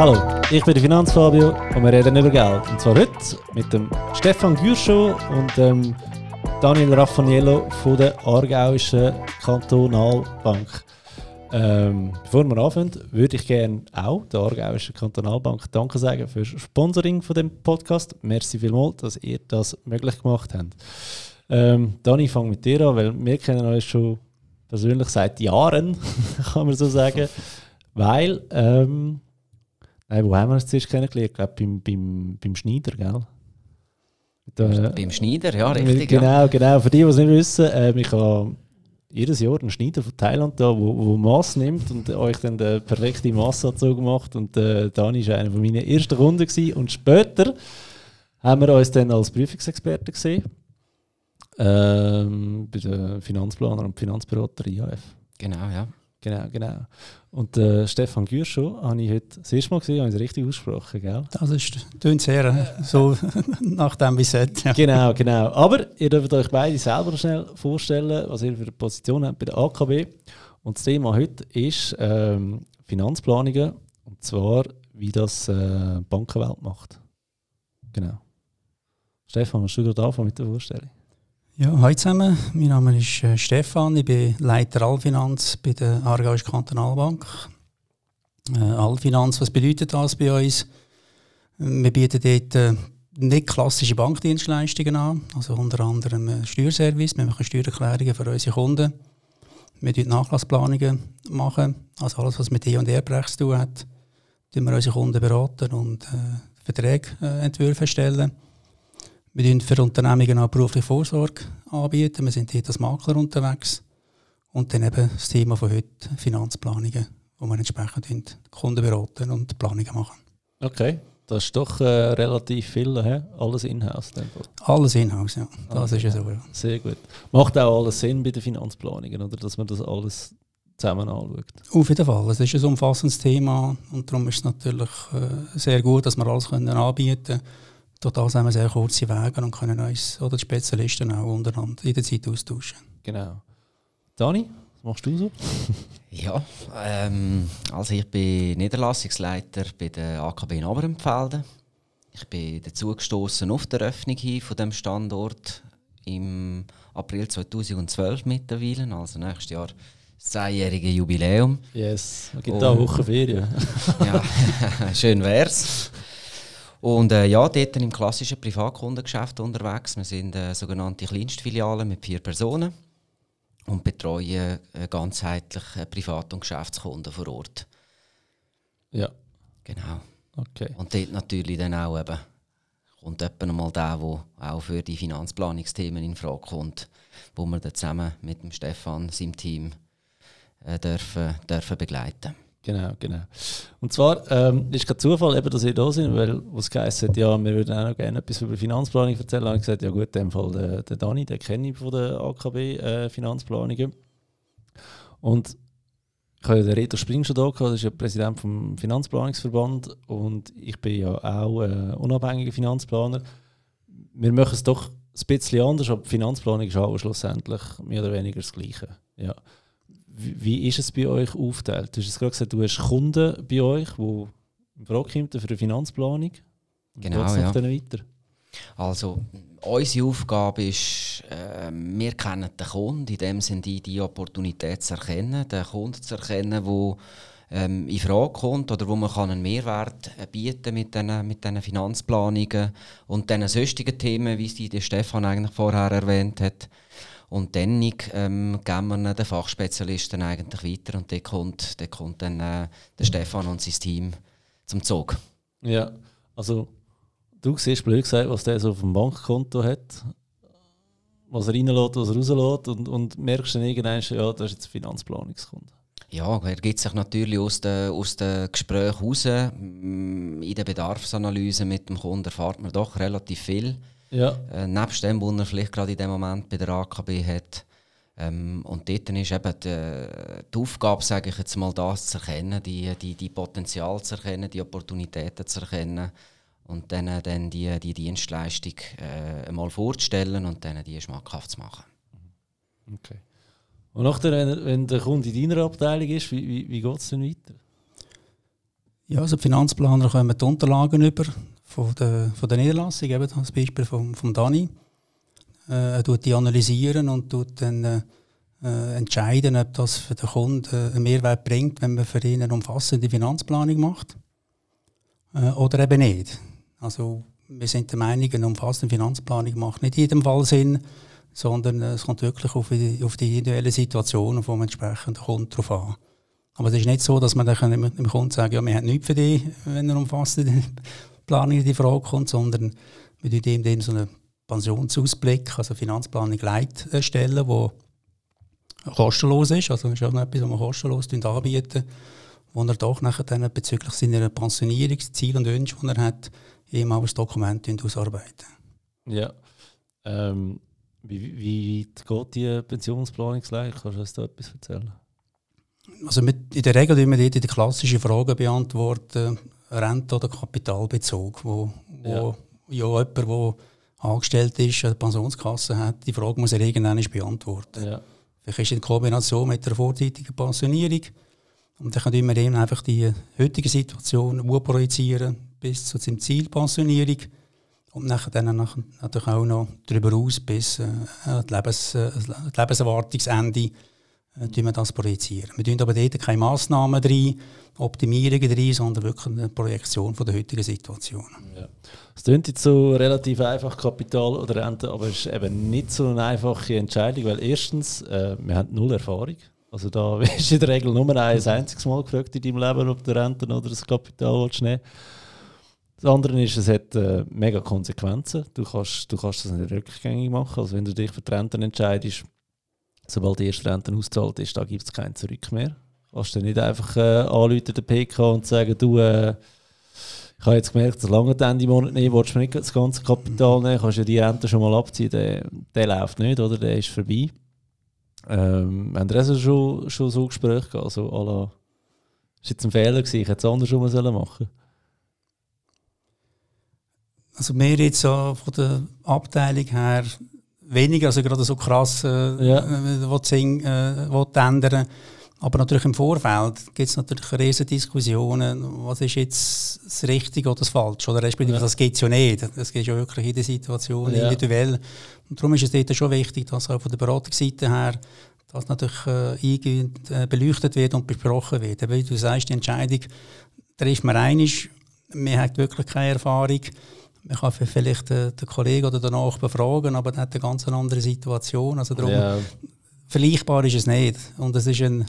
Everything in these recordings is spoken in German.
Hallo, ich bin der Finanzfabio und wir reden über Geld. Und zwar heute mit dem Stefan Gürschow und dem Daniel Raffaniello von der Aargauischen Kantonalbank. Ähm, bevor wir anfangen, würde ich gerne auch der Aargauischen Kantonalbank Danke sagen für das Sponsoring von dem Podcast. Merci vielmals, dass ihr das möglich gemacht habt. Ähm, Dani, ich fange mit dir an, weil wir kennen uns schon persönlich seit Jahren, kann man so sagen. Weil, ähm, nein, wo haben wir uns zuerst kennengelernt? Ich glaube, beim, beim, beim Schneider, gell? Da, beim Schneider, ja, richtig. Genau, ja. genau. Für die, die es nicht wissen, äh, ich habe jedes Jahr einen Schneider von Thailand da, wo, wo Maß nimmt und euch dann den perfekten Massanzug macht. Und äh, Dani war einer meiner ersten Kunden. Gewesen. Und später haben wir uns dann als Prüfungsexperten gesehen. Ähm, bei den Finanzplaner und Finanzberater IAF. Genau, ja. Genau, genau. Und äh, Stefan Gürschow habe ich heute das erste Mal gesehen, habe ich es richtig ausgesprochen, gell? Das ist, klingt sehr äh, so nach dem, wie es. Ja. Genau, genau. Aber ihr dürft euch beide selber schnell vorstellen, was ihr für eine Position habt bei der AKB. Und das Thema heute ist ähm, Finanzplanungen. Und zwar, wie das äh, Bankenwelt macht. Genau. Stefan, hast du gerade anfangen mit der Vorstellung? Ja, hallo zusammen. Mein Name ist äh, Stefan. Ich bin Leiter Allfinanz bei der Aargauischen Kantonalbank. Äh, Allfinanz, was bedeutet das bei uns? Wir bieten dort äh, nicht klassische Bankdienstleistungen an, also unter anderem einen Steuerservice. Wir machen Steuererklärungen für unsere Kunden. Wir machen Nachlassplanungen, machen, also alles, was mit E&R-Bereich zu tun hat. Wir unsere Kunden beraten und äh, Verträge äh, entwürfen stellen. Wir bieten für Unternehmungen auch berufliche Vorsorge anbieten. Wir sind hier als Makler unterwegs. Und dann eben das Thema von heute, Finanzplanungen, wo wir entsprechend Kunden beraten und Planungen machen. Okay, das ist doch äh, relativ viel, he? alles in-house. Alles in-house, ja. Das okay. ist ja so. Ja. Sehr gut. Macht auch alles Sinn bei den Finanzplanungen, oder? Dass man das alles zusammen anschaut? Auf jeden Fall. Es ist ein umfassendes Thema und darum ist es natürlich äh, sehr gut, dass wir alles können anbieten können durch das haben wir sehr kurze Wege und können uns oder die Spezialisten auch untereinander in der Zeit austauschen. Genau. Dani, was machst du so? ja, ähm, also ich bin Niederlassungsleiter bei der AKB in Oberempfelden. Ich bin dazu gestoßen auf der Eröffnung hier von dem Standort im April 2012 mittlerweile, also nächstes Jahr das zehnjährige Jubiläum. Yes, es gibt da eine Woche Ferien. ja, schön wär's. Und äh, ja, dort im klassischen Privatkundengeschäft unterwegs. Wir sind äh, sogenannte Kleinstfiliale mit vier Personen und betreuen äh, ganzheitlich äh, Privat- und Geschäftskunden vor Ort. Ja. Genau. Okay. Und dort natürlich dann auch eben, kommt jemand mal der, der auch für die Finanzplanungsthemen in Frage kommt, wo wir dann zusammen mit dem Stefan, seinem Team, äh, dürfen, dürfen begleiten Genau, genau. Und zwar ähm, ist kein Zufall, eben, dass ihr da sind, weil was geheißen hat, ja, wir würden auch noch gerne etwas über Finanzplanung erzählen. habe ich gesagt, ja gut, in dem Fall der, der Dani, den kenne ich von der AKB äh, Finanzplanungen. Und ich habe ja den Reto Spring schon da gehabt, das ist ja Präsident vom Finanzplanungsverband und ich bin ja auch äh, unabhängiger Finanzplaner. Wir machen es doch ein bisschen anders, aber Finanzplanung ist auch schlussendlich mehr oder weniger das Gleiche. Ja. Wie, ist es bei euch aufgeteilt? Du hast gerade gesagt, du hast Kunden bei euch, die in Frage kommen für eine Finanzplanung. Genau, ja. Dann weiter? Also, unsere Aufgabe ist, äh, wir kennen den Kunden, in dem Sinne die, die Opportunität zu erkennen, den Kunden zu erkennen, der ähm, in Frage kommt oder wo man kann einen Mehrwert äh, bieten mit diesen mit den Finanzplanungen und diesen sonstigen Themen, wie sie der Stefan eigentlich vorher erwähnt hat. Und dann ähm, geben wir den Fachspezialisten eigentlich weiter und dann kommt, dann kommt dann äh, der Stefan und sein Team zum Zug. Ja, also du siehst blöd gesagt, was der so auf dem Bankkonto hat, was er reinlässt, was er rauslässt und, und merkst dann irgendwann, ja, das ist jetzt ein Finanzplanungskunde. Ja, er gibt sich natürlich aus den, aus den Gesprächen raus. In der Bedarfsanalyse mit dem Kunden erfahrt man doch relativ viel. Ja. Äh, nebst dem, was er vielleicht gerade in dem Moment bei der AKB hat. Ähm, und dort ist eben die, die Aufgabe, sage ich jetzt mal, das zu erkennen, die, die, die Potenzial zu erkennen, die Opportunitäten zu erkennen und dann, äh, dann die, die Dienstleistung äh, einmal vorzustellen und dann die schmackhaft zu machen. Okay. Und nachher, wenn, wenn der Kunde in deiner Abteilung ist, wie, wie, wie geht es dann weiter? Ja, also die Finanzplaner kommen die Unterlagen über von der, von der Niederlassung, eben das Beispiel von, von Dani. Äh, er tut die analysieren und tut dann äh, entscheiden, ob das für den Kunden einen Mehrwert bringt, wenn man für ihn eine umfassende Finanzplanung macht äh, oder eben nicht. Also wir sind der Meinung, eine umfassende Finanzplanung macht nicht in jedem Fall Sinn, sondern es kommt wirklich auf die, auf die individuelle Situation vom entsprechenden Kunden drauf an. Aber es ist nicht so, dass man dann dem Kunden sagen ja, wir haben nichts für dich, wenn er umfassende Planung in die Frage kommt, sondern wir tun ihm so einen Pensionsausblick, also Finanzplanung Leit erstellen, wo kostenlos ist, also ist auch noch etwas, was wir kostenlos anbieten, wo er doch nachher dann bezüglich seiner Pensionierungsziele und Wünsche, die er hat, ihm auch ein Dokument ausarbeiten. Ja. Ähm, wie, wie weit geht die Pensionsplanungslehre? Kannst du uns da etwas erzählen? Also mit, in der Regel beantworten wir die klassischen Fragen beantworten, Rente oder Kapitalbezug, wo, wo ja. ja jemand, der angestellt ist, eine Pensionskasse hat, die Frage muss er irgendwann beantworten. Ja. Vielleicht ist es in Kombination mit der vorzeitigen Pensionierung und dann können wir eben einfach die heutige Situation projizieren bis zu seinem Ziel Pensionierung und nachher dann natürlich auch noch darüber aus bis äh, die, Lebens, äh, das Lebenserwartungsende äh, wir das projizieren. Wir tun aber dort keine Massnahmen drin, Optimierungen drin, sondern wirklich eine Projektion von der heutigen Situation. Ja. Es klingt jetzt so relativ einfach, Kapital oder Rente, aber es ist eben nicht so eine einfache Entscheidung, weil erstens, äh, wir haben null Erfahrung. Also da wirst du in der Regel nur ein einziges Mal gefragt in deinem Leben, ob du Rente oder das Kapital willst nehmen das andere ist, es hat äh, mega Konsequenzen. Du kannst, du kannst das nicht rückgängig machen. Also wenn du dich für die Renten entscheidest, sobald die erste Rente ausgezahlt ist, da gibt es kein Zurück mehr. Du kannst du nicht einfach äh, anrufen, den PK und sagen, du, äh, ich habe jetzt gemerkt, dass lange Ende Monat nicht, willst du nicht das ganze Kapital nehmen, kannst ja die Rente schon mal abziehen, der, der läuft nicht, oder? Der ist vorbei. Ähm, haben wir also schon, schon so Gespräche gehabt, also à la, ist jetzt ein Fehler gewesen, ich hätte es andersrum machen sollen Also mehr jetzt von der Abteilung her weniger, also gerade so krass, äh, ja. äh, Sing, äh, ändern aber natürlich im Vorfeld gibt es natürlich riesige Diskussionen, was ist jetzt das Richtige oder das Falsche, oder respektive ja. das geht ja nicht. Das geht ja wirklich in der Situation ja. individuell. Und darum ist es dort schon wichtig, dass auch von der Beratungsseite her das natürlich äh, eingehend äh, beleuchtet wird und besprochen wird. Wie du sagst, die Entscheidung trifft man einig, man hat wirklich keine Erfahrung, man kann vielleicht den, den Kollegen oder den Nachbarn fragen, aber der hat eine ganz andere Situation. Also darum, ja. vergleichbar ist es nicht. Und es ist eine,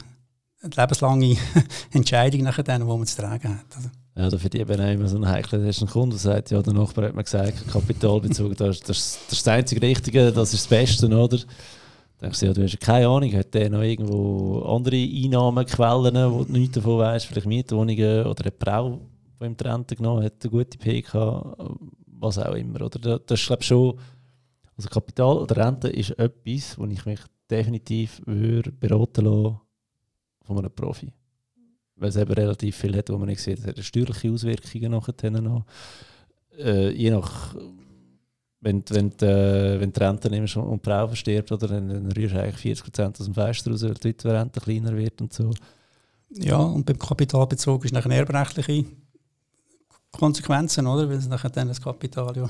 eine lebenslange Entscheidung, nachher die man zu tragen hat. Also. Ja, da für die eben immer so ein heikler. Da ist ein Kunde, der sagt, ja, der Nachbar hat mir gesagt, Kapitalbezug, das, das, das ist das einzige Richtige, das ist das Beste, oder? Da denkst du, ja, du hast keine Ahnung, hat der noch irgendwo andere Einnahmequellen, wo du nichts davon weißt, vielleicht Mietwohnungen oder eine Frau, die im Rente genommen hat, eine gute PK, was auch immer. Oder das ist glaube schon, also Kapital oder Rente ist etwas, wo ich mich definitiv würde beraten lassen von einem Profi. Weil es eben relativ viel hat, wo man nicht sieht, es hat steuerliche Auswirkungen nachher noch. Äh, je nach, wenn, wenn, die, äh, wenn die Rente nimmst und die Frau verstirbt, oder, dann, dann rührst du eigentlich 40% aus dem Fenster raus, weil die Rente kleiner wird und so. Ja, und beim Kapitalbezug ist nachher erbrechtliche Konsequenzen, oder? Weil es nachher dann das Kapital ja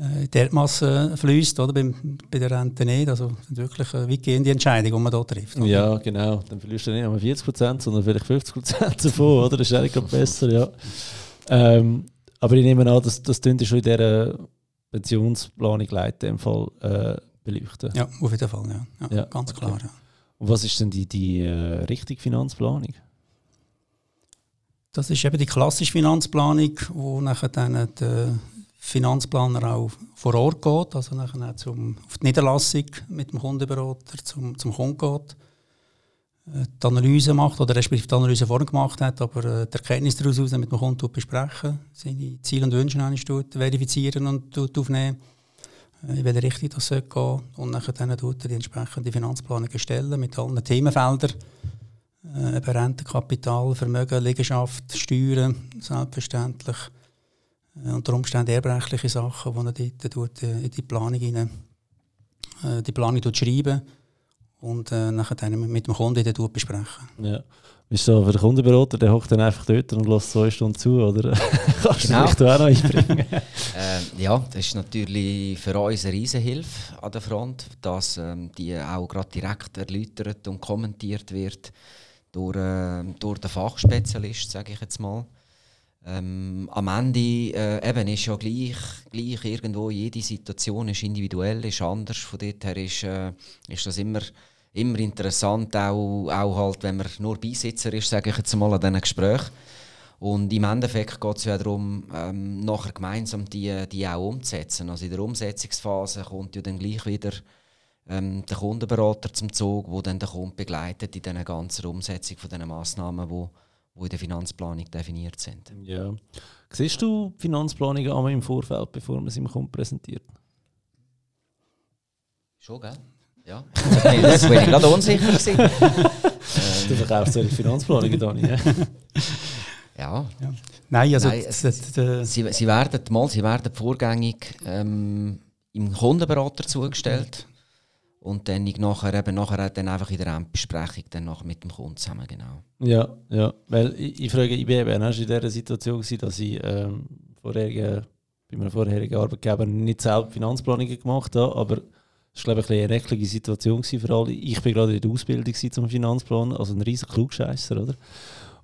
äh, in die Erdmasse fließt, oder? Bei, bei der Rente nicht. Also das wirklich eine weitgehende Entscheidung, die man hier trifft. Oder? Ja, genau. Dann verlierst du nicht nur 40 Prozent, sondern vielleicht 50 Prozent davon, oder? Das ist eigentlich besser, ja. Ähm, aber ich nehme an, dass das schon in dieser Pensionsplanung leiten, im Fall äh, beleuchten. Ja, auf jeden Fall, ja. ja, ja ganz okay. klar. Ja. Und was ist denn die, die äh, richtige Finanzplanung? Das ist eben die klassische Finanzplanung, wo nachher dann der Finanzplaner auch vor Ort geht, also nachher zum, auf die Niederlassung mit dem Kundenberater zum, zum Kunden geht, äh, die Analyse macht oder respektive die Analyse vorhin gemacht hat, aber äh, die Erkenntnis daraus mit dem Kunden besprechen, seine Ziele und Wünsche verifizieren und aufnehmen, äh, in welche Richtung das gehen. Soll und dann die entsprechende Finanzplanung erstellen mit allen Themenfeldern äh, eben Rentenkapital, Vermögen, Liegenschaft, Steuern, selbstverständlich. Äh, unter Umständen erbrechtliche Sachen, die er dort, dort äh, in die Planung rein, äh, die Planung schreiben und äh, nachher dann mit dem Kunden dann besprechen. Ja. Bist du für den Kundenberater, der hockt dann einfach dort und lässt zwei Stunden zu, oder? Kannst genau. du dich auch noch einbringen? äh, ja, das ist natürlich für uns eine Riesenhilfe an der Front, dass ähm, die auch gerade direkt erläutert und kommentiert wird durch, äh, durch den Fachspezialist, sage ich jetzt mal. Ähm, am Ende äh, eben ist ja gleich, gleich irgendwo, jede Situation ist individuell, ist anders. Von dort her ist, äh, ist das immer immer interessant, auch, auch halt, wenn man nur Beisitzer ist, sage ich jetzt mal, an diesen Gesprächen. Und im Endeffekt geht es ja darum, ähm, nachher gemeinsam die, die auch umzusetzen. Also in der Umsetzungsphase kommt ja dann gleich wieder ähm, der Kundenberater zum Zug, der dann den Kunden begleitet in dieser ganzen Umsetzung von diesen Massnahmen, die wo, wo in der Finanzplanung definiert sind. Ja. Siehst du die Finanzplanung einmal im Vorfeld, bevor man sie dem Kunden präsentiert? Schon, gell? Ja, das bin ich gerade unsicher gewesen. du verkaufst solche Finanzplanungen, Dani. Ja. ja. Nein, also Nein, es, sie, sie, werden mal, sie werden vorgängig ähm, im Kundenberater zugestellt und dann nachher eben nachher dann einfach in der Endbesprechung dann nachher mit dem Kunden zusammen genau. Ja, ja, weil ich, ich frage, ich bin eben in dieser Situation gewesen, dass ich ähm, vorherige, bei meinem vorherigen Arbeitgeber nicht selbst Finanzplanungen gemacht habe, aber das war, eine rechtliche Situation für alle. Ich war gerade in der Ausbildung zum Finanzplan, also ein riesiger Klugscheisser, oder?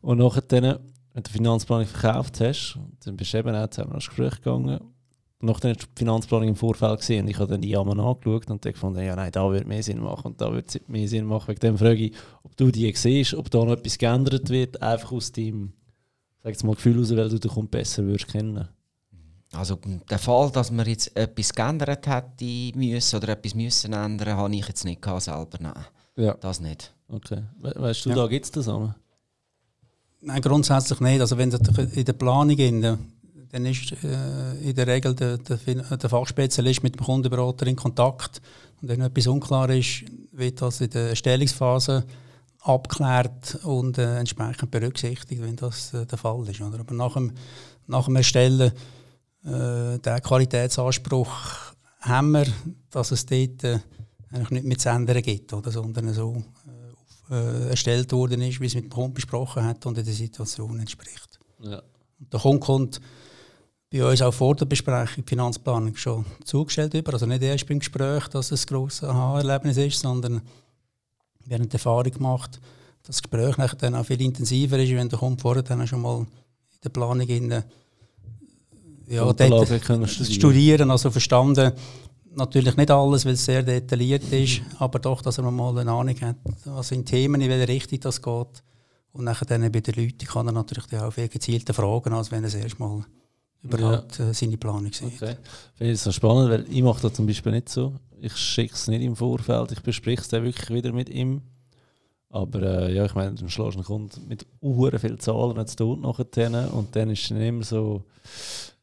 Und nachher, wenn du die Finanzplanung verkauft hast, dann bist du eben auch zusammen ins Gespräch gegangen. Du die Finanzplanung im Vorfeld gesehen und ich habe dann die Jammern angeschaut und gefunden, ja nein, da wird mehr Sinn machen und da wird mehr Sinn machen. Wegen dem frage ich, ob du die siehst, ob da noch etwas geändert wird, einfach aus deinem sag jetzt mal, Gefühl heraus, weil du den besser würdest kennen also der Fall, dass man jetzt etwas geändert hätte müssen oder etwas müssen ändern, habe ich jetzt nicht gehabt, selber. Nein, ja. das nicht. Okay. We weißt du, ja. da gibt es das auch? Nein, grundsätzlich nicht. Also wenn in der Planung in der, dann ist äh, in der Regel der, der, der, Fachspezialist mit dem Kundenberater in Kontakt. Und wenn etwas unklar ist, wird das in der Erstellungsphase abgeklärt und äh, entsprechend berücksichtigt, wenn das äh, der Fall ist. Oder? Aber nach dem, nach dem Erstellen äh, den Qualitätsanspruch haben wir, dass es dort äh, eigentlich nicht mehr zu ändern gibt, oder, sondern so äh, äh, erstellt worden ist, wie es mit dem Kunden besprochen hat und in der Situation entspricht. Ja. Und der Kunde kommt bei uns auch vor der Besprechung die Finanzplanung schon zugestellt über, also nicht erst beim Gespräch, dass es ein grosses Aha-Erlebnis ist, sondern wir haben die Erfahrung gemacht, dass das Gespräch dann auch viel intensiver ist, wenn der Kunde vorher dann schon mal in der Planung in ja, studieren. studieren, also verstanden. Natürlich nicht alles, weil es sehr detailliert ist, aber doch, dass er mal eine Ahnung hat, was in Themen, in welche Richtung das geht. Und nachher dann bei den Leuten kann er natürlich auch viel gezielter fragen, als wenn er das erste Mal überhaupt ja. Äh, seine Planung sieht. Okay. Finde ich so spannend, weil ich mache das zum Beispiel nicht so. Ich schicke es nicht im Vorfeld, ich bespreche es dann wirklich wieder mit ihm. Aber äh, ja, ich meine, dann schlägst du einen Kunden mit uhren viel Zahlen zu tun nachher und dann ist es immer so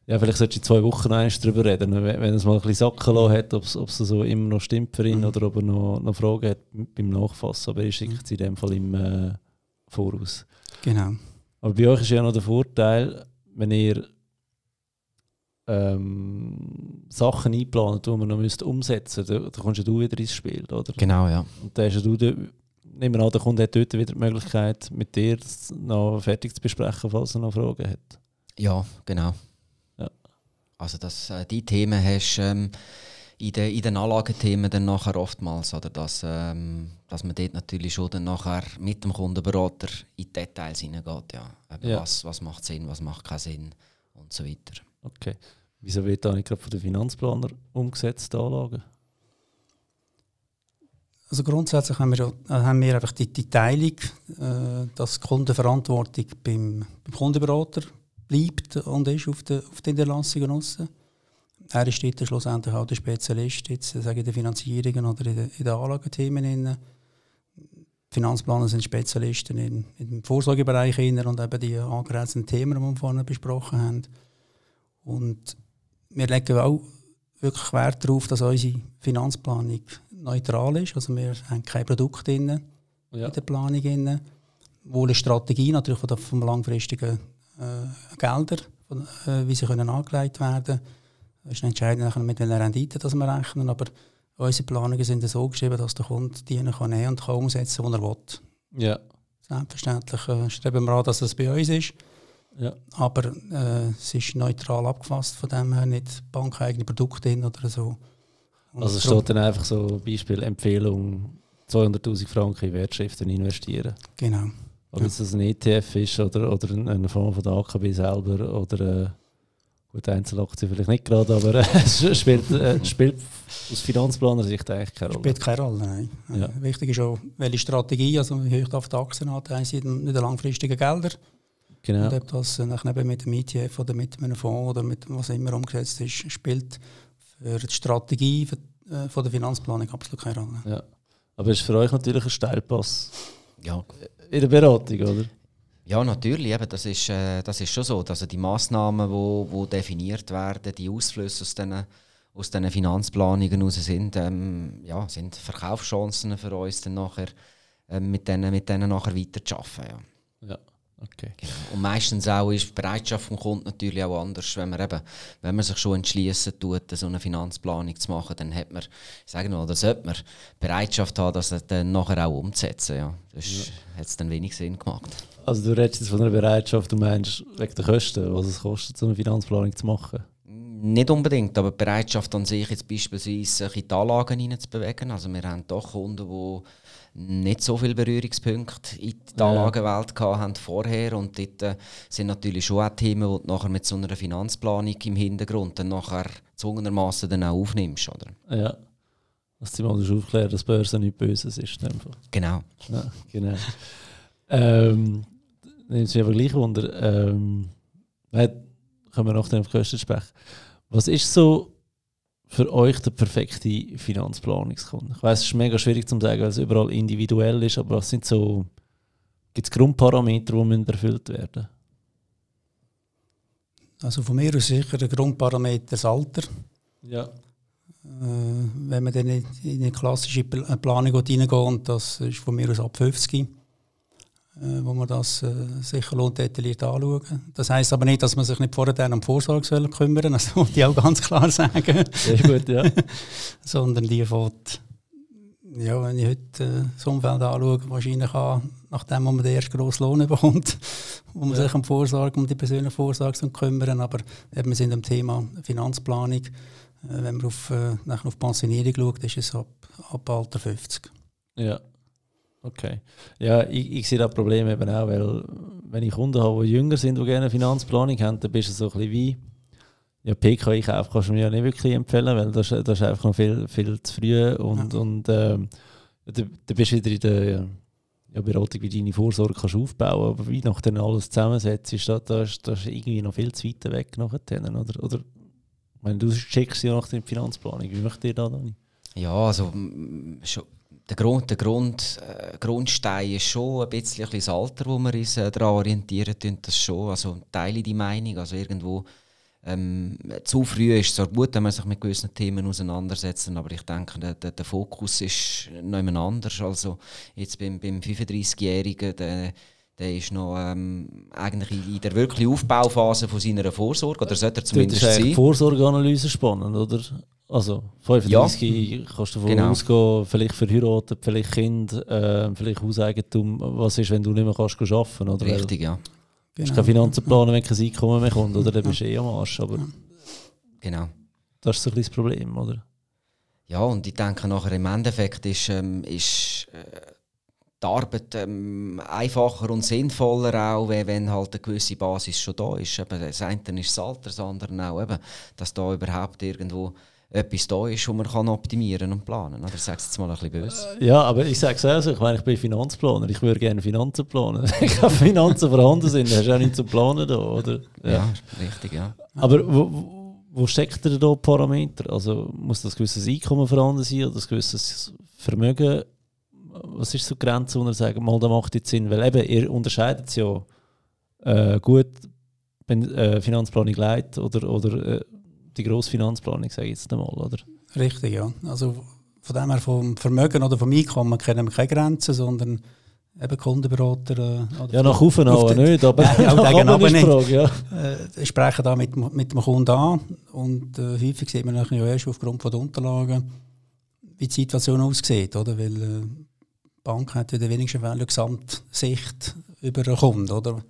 ja, vielleicht solltest du in zwei Wochen noch darüber reden, wenn, wenn es mal ein bisschen sacken lassen hat, ob es so immer noch stimmt für ihn mhm. oder ob er noch, noch Fragen hat beim Nachfassen. Aber er schickt es in dem Fall im äh, Voraus. Genau. Aber bei euch ist ja noch der Vorteil, wenn ihr ähm, Sachen einplant, die man noch müsst umsetzen müsst, da, da kommst ja du wieder ins Spiel, oder? Genau, ja. Und da hast du, nehmen wir an, der Kunde hat dort wieder die Möglichkeit, mit dir noch fertig zu besprechen, falls er noch Fragen hat. Ja, genau. Also dass äh, die Themen hast ähm, in, de, in den Anlagethemen dann nachher oftmals, oder dass, ähm, dass man dort natürlich schon dann nachher mit dem Kundenberater in die Details hineingeht. Ja. ja. Was, was macht Sinn, was macht keinen Sinn und so weiter. Okay. Wieso wird da nicht gerade von den Finanzplaner umgesetzt, Anlagen? Also grundsätzlich haben wir, äh, haben wir einfach die, die Teilung, äh, dass die Kundenverantwortung beim, beim Kundenberater bleibt und ist auf der, auf der Niederlassung aussen. Er ist dort schlussendlich auch der Spezialist jetzt, sage in der Finanzierung oder in den in der Anlagethemen. Die Finanzplaner sind Spezialisten in, im Vorsorgebereich und eben die angrenzenden Themen, die wir vorhin besprochen haben. Und wir legen auch wirklich Wert darauf, dass unsere Finanzplanung neutral ist. Also wir haben kein Produkt drin ja. in der Planung. Drin. Wohl eine Strategie natürlich vom langfristigen äh, Gelder, von, äh, wie sie können angelegt werden können. Es ist entscheidend, mit welcher Rendite dass wir rechnen. Aber unsere Planungen sind so geschrieben, dass der Kunde die kann nehmen und kann umsetzen, was er will. Ja, Selbstverständlich äh, streben wir an, dass das bei uns ist. Ja. Aber äh, es ist neutral abgefasst, von dem her nicht bankeigene Produkte drin oder so. Und also steht dann einfach so Beispiel Empfehlung 200'000 Franken in Wertschriften investieren. Genau. Ob ja. es ein ETF ist oder, oder ein Fonds von der AKB selber oder äh, gut, Einzelaktien vielleicht nicht gerade, aber äh, es spielt, äh, spielt aus Finanzplaner-Sicht eigentlich keine Rolle. Spielt keine Rolle, nein. Ja. Wichtig ist auch, welche Strategie, also wie hoch auf die Aktienanteile sind, nicht langfristige Gelder. Genau. Und ob das neben mit dem ETF oder mit einem Fonds oder mit was immer umgesetzt ist, spielt für die Strategie für, äh, von der Finanzplanung absolut keine Rolle. Ja. Aber es ist für euch natürlich ein Steilpass ja. in der Beratung, oder? Ja, natürlich. Eben, das, ist, äh, das ist schon so. Also die Massnahmen, die wo, wo definiert werden, die Ausflüsse aus diesen aus diesen Finanzplanungen heraus sind, ähm, ja, sind Verkaufschancen für uns dann nachher, ähm, mit denen, mit denen nachher weiter zu arbeiten. Ja. ja. Okay. Genau. Und meistens auch ist die Bereitschaft vom Kunden natürlich auch anders. Wenn man, eben, wenn man sich schon entschließen tut, so eine Finanzplanung zu machen, dann hat man, sagen wir, oder sollte man Bereitschaft haben, das dann nachher auch umzusetzen. Ja. Das ja. hat es dann wenig Sinn gemacht. Also du redest jetzt von einer Bereitschaft, du meinst wegen der Kosten, was es kostet, so eine Finanzplanung zu machen? Nicht unbedingt, aber die Bereitschaft an sich, jetzt beispielsweise sich in die Anlagen hineinzubewegen. Also wir haben doch Kunden, die nicht so viele Berührungspunkte in die Anlagenwelt ja. haben vorher und dort äh, sind natürlich schon auch Themen, die du nachher mit so einer Finanzplanung im Hintergrund dann nachher zwungenermaßen dann auch aufnimmst, oder? Ja. Dass du mal aufklären, dass Börse nicht Böses ist. Genau. Ja, genau. ähm, nimmt mich aber gleich Wunder. Ähm, können wir nachher auf Kosten sprechen. Was ist so für euch der perfekte Finanzplanungskunde? Ich weiß, es ist mega schwierig zu sagen, weil es überall individuell ist, aber was sind so, gibt es Grundparameter, die erfüllt werden Also von mir aus sicher der Grundparameter das Alter. Ja. Äh, wenn man dann in eine klassische Planung reingeht, das ist von mir aus ab 50 äh, wo man das äh, sicher lohnt, detailliert anschauen. Das heisst aber nicht, dass man sich nicht vorher um Vorsorge soll kümmern soll, das muss ich auch ganz klar sagen. Sehr gut, ja. Sondern die fährt, ja, wenn ich heute äh, das Umfeld anschaue, wahrscheinlich an, nachdem man den ersten grossen Lohn bekommt, wo man ja. sich um Vorsorge, um die persönliche Vorsorge kümmern aber eben, wir sind am Thema Finanzplanung. Äh, wenn man auf, äh, auf Pensionierung schaut, ist es ab, ab Alter 50. Ja. Okay. Ja, ich, ich sehe das Problem eben auch, weil wenn ich Kunden habe, die jünger sind, die gerne Finanzplanung haben, dann bist du so ein bisschen wie ja, PKI-Kauf kannst du mir ja nicht wirklich empfehlen, weil das, das ist einfach noch viel, viel zu früh und, ja. und ähm, da, da bist du wieder in der ja, Beratung, wie deine Vorsorge kannst aufbauen aber wie nach dann alles zusammensetzt, ist das, das, das ist irgendwie noch viel zu weit weg nachher, oder? oder ich meine, du checkst ja nach der Finanzplanung, wie möchtest ihr da, Dani? Ja, also schon der, Grund, der Grund, äh, Grundstein ist schon ein bisschen das Alter, wo wir uns äh, daran orientieren. Das schon. Also teile die Meinung. Also irgendwo ähm, zu früh ist es zwar gut, wenn man sich mit gewissen Themen auseinandersetzt, aber ich denke, der, der, der Fokus ist noch jemand anders. Also jetzt beim, beim 35-Jährigen, der, der ist noch ähm, eigentlich in der wirklichen Aufbauphase von seiner Vorsorge, oder sollte er zumindest sein. Das ist Vorsorgeanalyse spannend, oder? Also 35 ja. kannst du davon genau. ausgehen, vielleicht verheiratet, vielleicht Kind, äh, vielleicht Hauseigentum. Was ist, wenn du nicht mehr kannst arbeiten kannst? Richtig, ja. Du genau. kannst keine Finanzen planen, wenn kein Einkommen mehr kommt, oder? Dann bist du eh am Arsch. Aber genau. Das ist so ein das Problem, oder? Ja, und ich denke nachher im Endeffekt ist, ähm, ist äh, die Arbeit ähm, einfacher und sinnvoller auch, wenn halt eine gewisse Basis schon da ist. Eben, das eine ist das Alter, das andere auch, eben, dass da überhaupt irgendwo etwas da ist, das man kann optimieren und planen kann. Ich sage es jetzt mal ein bisschen böse. Ja, aber ich sage es auch so, ich meine, ich bin Finanzplaner, ich würde gerne Finanzen planen. Wenn keine Finanzen vorhanden sind, dann hast du auch nichts zu planen da, oder? Ja, ja richtig, ja. Aber wo, wo steckt ihr da Parameter? Also muss das gewisses Einkommen vorhanden sein oder ein gewisses Vermögen? Was ist so die Grenze, wo ihr sagt, mal, da macht jetzt Sinn? Weil eben, ihr unterscheidet es ja äh, gut, wenn äh, Finanzplanung leitet oder, oder äh, die grosse Finanzplanung, sage ich jetzt einmal, oder? Richtig, ja. Also von dem her vom Vermögen oder vom Einkommen kennen wir keine Grenzen, sondern eben Kundenberater. Äh, ja, nach oben auch nicht, aber Nein, auch nach oben nicht. Frage, ja. äh, sprechen da mit, mit dem Kunden an und äh, häufig sieht man ja erst aufgrund von der Unterlagen, wie die Situation aussieht, oder? Weil äh, Bank hat in den wenigsten Fällen eine Gesamtsicht über einen Kunden, oder?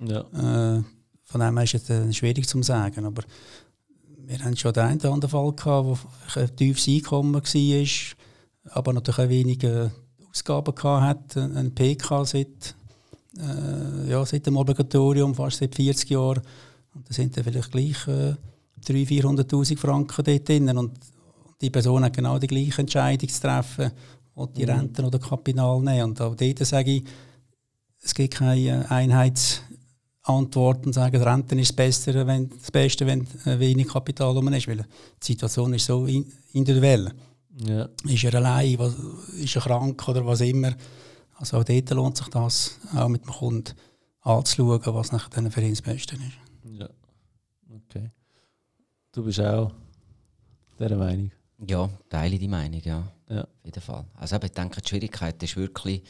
Ja. Äh, von dem her ist es äh, schwierig zu sagen, aber wir haben schon den einen oder anderen Fall gehabt, wo ein tiefes Einkommen war, aber natürlich auch wenige Ausgaben gehabt hat, ein PK seit, äh, ja, seit dem Obligatorium, fast seit 40 Jahren. Und da sind dann vielleicht gleich äh, 300.000, 400.000 Franken dort drin. Und die Person hat genau die gleiche Entscheidung zu treffen, ob die mhm. Renten oder Kapital nehmen. Und auch dort sage ich, es gibt keine Einheitsantwort und sagen, Renten ist das Beste, wenn, das Beste, wenn wenig Kapital rum ist. Weil die Situation ist so individuell. Ja. Ist er allein, was, ist er krank oder was immer. Also auch dort lohnt sich das, auch mit dem Kunden anzuschauen, was nachher für ihn das Beste ist. Ja, okay. Du bist auch dieser Meinung? Ja, teile die Meinung, ja. ja. Auf jeden Fall. Also ich denke, die Schwierigkeit ist wirklich,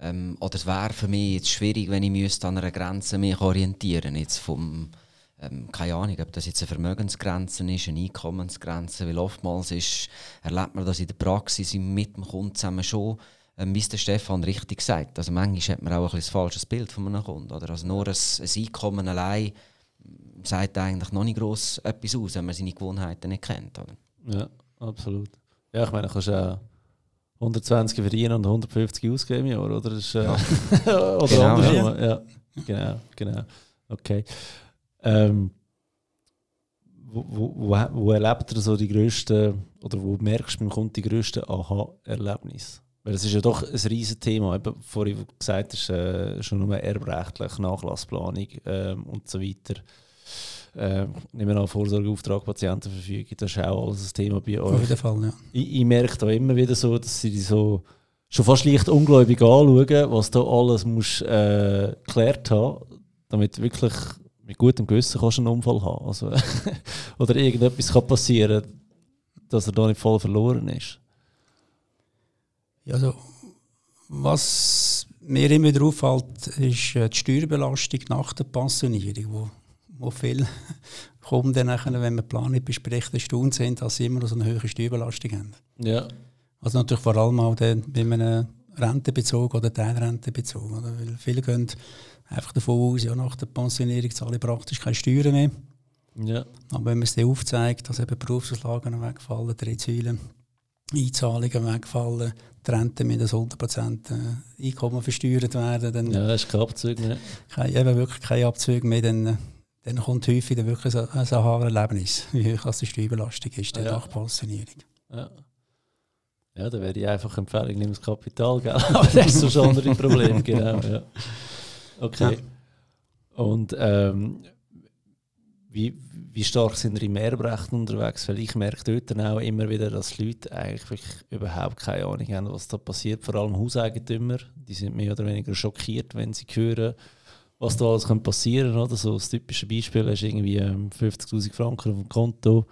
ähm, oder es wäre für mich jetzt schwierig, wenn ich müsste an einer Grenze mich orientieren vom ähm, keine Ahnung, ob das jetzt eine Vermögensgrenze ist, eine Einkommensgrenze, weil oftmals ist, erlebt man das in der Praxis mit dem Kunden zusammen schon, ähm, wie es der Stefan richtig sagt. Also manchmal hat man auch ein, ein falsches Bild von einem Kunden. Oder? Also nur ein, ein Einkommen allein sagt eigentlich noch nicht gross etwas aus, wenn man seine Gewohnheiten nicht kennt. Oder? Ja, absolut. Ja, ich meine, du kannst ja 120 verdienen und 150 ausgeben im Jahr, oder? Das ist, äh, ja. oder genau, andersrum. Ja. ja. genau, genau. Okay. Ähm, wo, wo, wo, erlebt ihr so die grössten, oder wo merkst du beim Kunden die grössten Aha-Erlebnisse? Weil es ist ja doch ein riesiges Thema. Eben, vorhin gesagt hast, äh, schon nur erbrechtlich, Nachlassplanung ähm, und so weiter. Äh, nehmen wir an, Vorsorgeauftrag, Patientenverfügung, das ist auch alles ein Thema bei euch. Auf jeden Fall, ja. Ich, ich merke da immer wieder so, dass sie so schon fast leicht ungläubig anschauen, was da alles muss äh, geklärt haben, damit wirklich mit gutem Gewissen kannst du einen Unfall haben. Also, oder irgendetwas kann passieren, dass er da nicht voll verloren ist. Ja, also, was mir immer wieder auffällt, ist äh, die Steuerbelastung nach der Pensionierung, wo, viele Kunden, nachher, wenn man Planung bespricht, erstaunt sind, dass sie immer noch so eine hohe Steuerbelastung haben. Ja. Also natürlich vor allem auch dann bei einem Rentenbezug oder Teilrentenbezug. Oder? Weil viele gehen einfach davon aus, ja, nach der Pensionierung zahle ich praktisch keine Steuern mehr. Ja. Aber wenn man es dann aufzeigt, dass eben Berufsauslagen wegfallen, drei Säulen, Einzahlungen wegfallen, die Rente mit 100% äh, Einkommen versteuert werden, dann ja, ist kein Abzug mehr. Kein, eben wirklich kein Abzug mehr, dann, dann kommt häufig dann wirklich ein, ein Erlebnis, wie hoch die Steuerbelastung ist, ja. nach Pensionierung. Ja. Ja, da wäre ich einfach Empfehlung, nimm das Kapital, gell? aber das ist so schon andere Problem, genau. Ja. Okay. Ja. Und ähm, wie, wie stark sind ihr im Erbrecht unterwegs? Weil ich merke dort dann auch immer wieder, dass die Leute eigentlich überhaupt keine Ahnung haben, was da passiert. Vor allem Hauseigentümer, die sind mehr oder weniger schockiert, wenn sie hören, was da alles passieren kann. So das typische Beispiel ist irgendwie ähm, 50'000 Franken auf dem Konto,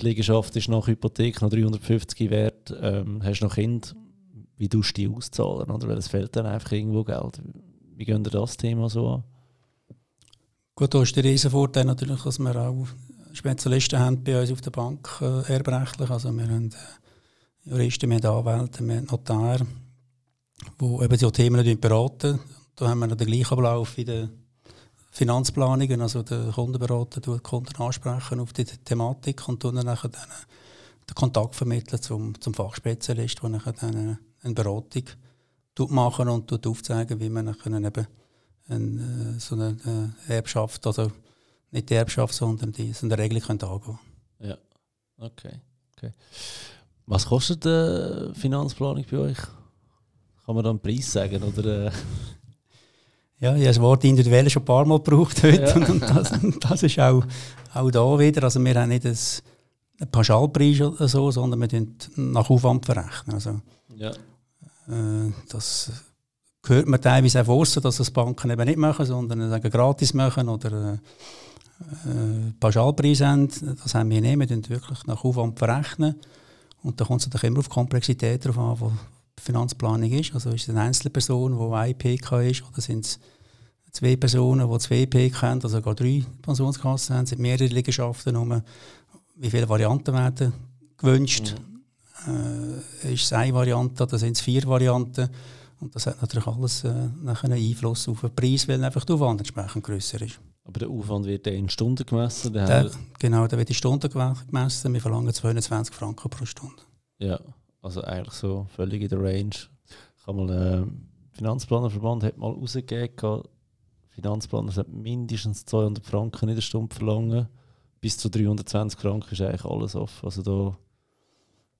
die Liegenschaft ist nach Hypothek noch 350 wert, ähm, hast noch Kind, wie tust du die auszahlen? Oder? Weil es fehlt dann einfach irgendwo Geld. Wie gehen ihr das Thema so an? Gut, da ist der Riesenvorteil natürlich, dass wir auch Spezialisten haben bei uns auf der Bank äh, erbrechtlich. Also wir haben äh, Juristen, wir haben Anwälte, wir haben Notar, die eben diese Themen beraten. Da haben wir den gleichen Ablauf wie den Finanzplanungen, also der Kundenberater tut Kunden ansprechen auf die Thematik und dann nachher dann den Kontakt vermitteln zum, zum Fachspezialist, der nachher dann eine Beratung machen und aufzeigen, wie man nachher eben eine, äh, so eine äh, Erbschaft, also nicht die Erbschaft, sondern die, so eine Regel angehen Ja, okay. okay. Was kostet die Finanzplanung bei euch? Kann man da einen Preis sagen? Oder, äh? Ja, ich habe das Wort individuell schon ein paar Mal gebraucht heute. Ja. Und das, das, ist auch, auch da wieder. Also wir haben nicht einen Pauschalpreis oder so, sondern wir nach Aufwand verrechnen. Also, ja. äh, das hört man teilweise auch vor, dass das Banken eben nicht machen, sondern sagen, gratis machen oder äh, Pauschalpreis haben. Das haben wir nicht. Wir wirklich nach Aufwand verrechnen. Und da kommt es natürlich immer auf die Komplexität darauf an, Finanzplanung ist. Also ist es eine Einzelperson, die eine PK ist, oder sind es zwei Personen, die zwei PK haben, also sogar drei Pensionskassen haben, sind mehrere Liegenschaften um. Wie viele Varianten werden gewünscht? Mhm. äh, ist es eine Variante oder sind es vier Varianten. Und das hat natürlich alles äh, einen Einfluss auf den Preis, weil einfach der Aufwand entsprechend grösser ist. Aber der Aufwand wird in Stunden gemessen? Der, genau, der wird in Stunden gemessen. Wir verlangen 22 Franken pro Stunde. Ja, also eigentlich so völlig in der Range. Ich habe mal äh, Finanzplanerverband hat mal rausgegeben, Finanzplaner sollten mindestens 200 Franken in der Stunde verlangen. Bis zu 320 Franken ist eigentlich alles offen. Also da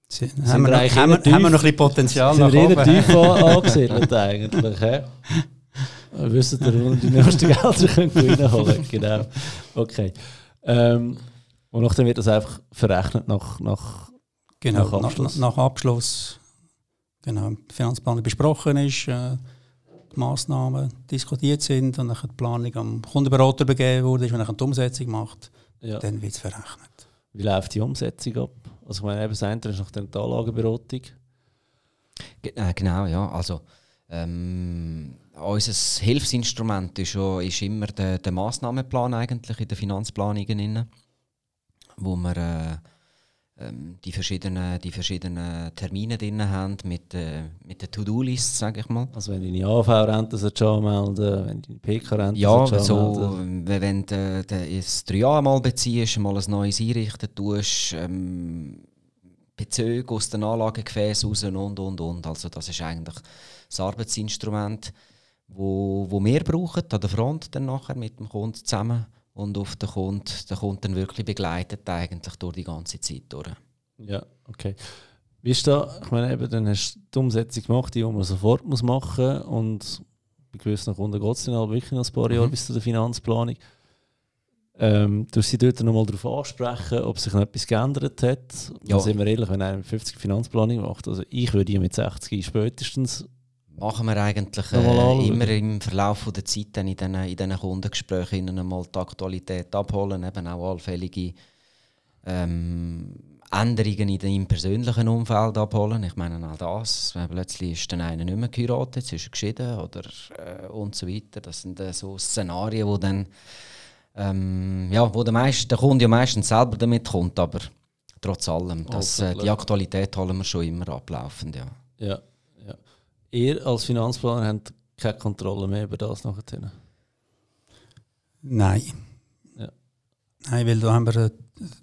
sind haben, wir noch, haben, wir, haben wir noch ein bisschen Potenzial sind nach wir oben? tief angesiedelt eigentlich. He? Wir wissen, wo die nächsten Gelder können reinholen Genau. Okay. Ähm, und nachdem wird das einfach verrechnet nach, nach, genau, nach Abschluss. Nach, nach Abschluss. Genau, der Finanzplan besprochen ist, äh, die Massnahmen diskutiert sind und dann die Planung am Kundenberater begeben wurde, ist, wenn er die Umsetzung macht, ja. dann wird es verrechnet. Wie läuft die Umsetzung ab? Also ich meine, eben das eine ist nach der Anlageberatung. Äh, genau, ja. Also ähm, unser Hilfsinstrument ist, schon, ist immer der, der Massnahmenplan eigentlich in der Finanzplanung, wo wir äh, ähm, die, verschiedenen, die verschiedenen Termine drin haben mit, äh, mit der To-Do-List, sage ich mal. Also wenn du deine AV-Rente anmelden wenn du deine PK-Rente Ja, so, wenn du das drei Jahre mal beziehst, mal ein neues einrichten tust, ähm, Bezüge aus den Anlagegefäßen raus und und und. Also das ist eigentlich das Arbeitsinstrument, wo, wo wir brauchen an der Front dann nachher mit dem Kunden zusammen und auf den Kunden, der Kunde dann wirklich begleitet eigentlich durch die ganze Zeit durch. Ja, okay. Wie ist da, ich meine, eben, dann hast du die Umsetzung gemacht, die man sofort muss machen muss und bei gewissen Kunden geht es dann halt wirklich noch ein paar Jahre mhm. bis zu der Finanzplanung. Ähm, du sie dort nochmal darauf ansprechen, ob sich noch etwas geändert hat. Ja. sind wir ehrlich, wenn einer 50 Finanzplanung macht, also ich würde die mit 60 spätestens machen wir eigentlich äh, immer im Verlauf der Zeit dann in diesen in den Kundengesprächen mal die Aktualität abholen, eben auch allfällige ähm, Änderungen in dem persönlichen Umfeld abholen. Ich meine auch das, plötzlich ist dann einer nicht mehr geheiratet, jetzt ist er geschieden oder äh, und so weiter. Das sind äh, so Szenarien, wo dann ähm, ja, wo der, meist, der Kunde ja meistens selber damit kommt, aber trotz allem, das, äh, die Aktualität holen wir schon immer ablaufend, ja. Ja, ihr als Finanzplaner habt keine Kontrolle mehr über das nachher? Nein. Ja. Nein, weil da haben wir äh,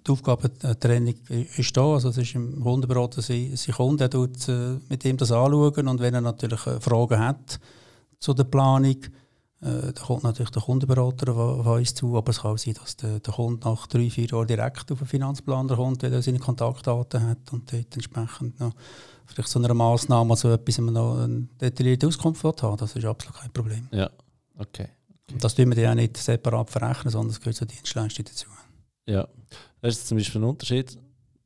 die Aufgabentrennung ist da. Also es ist im Kundenberater, sein Kunde tut äh, mit ihm das anschauen und wenn er natürlich äh, Fragen hat zu der Planung, äh, da kommt natürlich der Kundenberater auf uns zu, aber es kann auch sein, dass der, der Kunde nach drei, vier Jahren direkt auf den Finanzplaner kommt, weil er seine Kontaktdaten hat und dort entsprechend noch vielleicht so einer Massnahme so etwas noch eine detaillierte Auskunft haben. Das ist absolut kein Problem. Ja, okay. okay. Das tun wir ja nicht separat verrechnen, sondern es gehört zur Dienstleistung dazu. Ja, das ist zum Beispiel ein Unterschied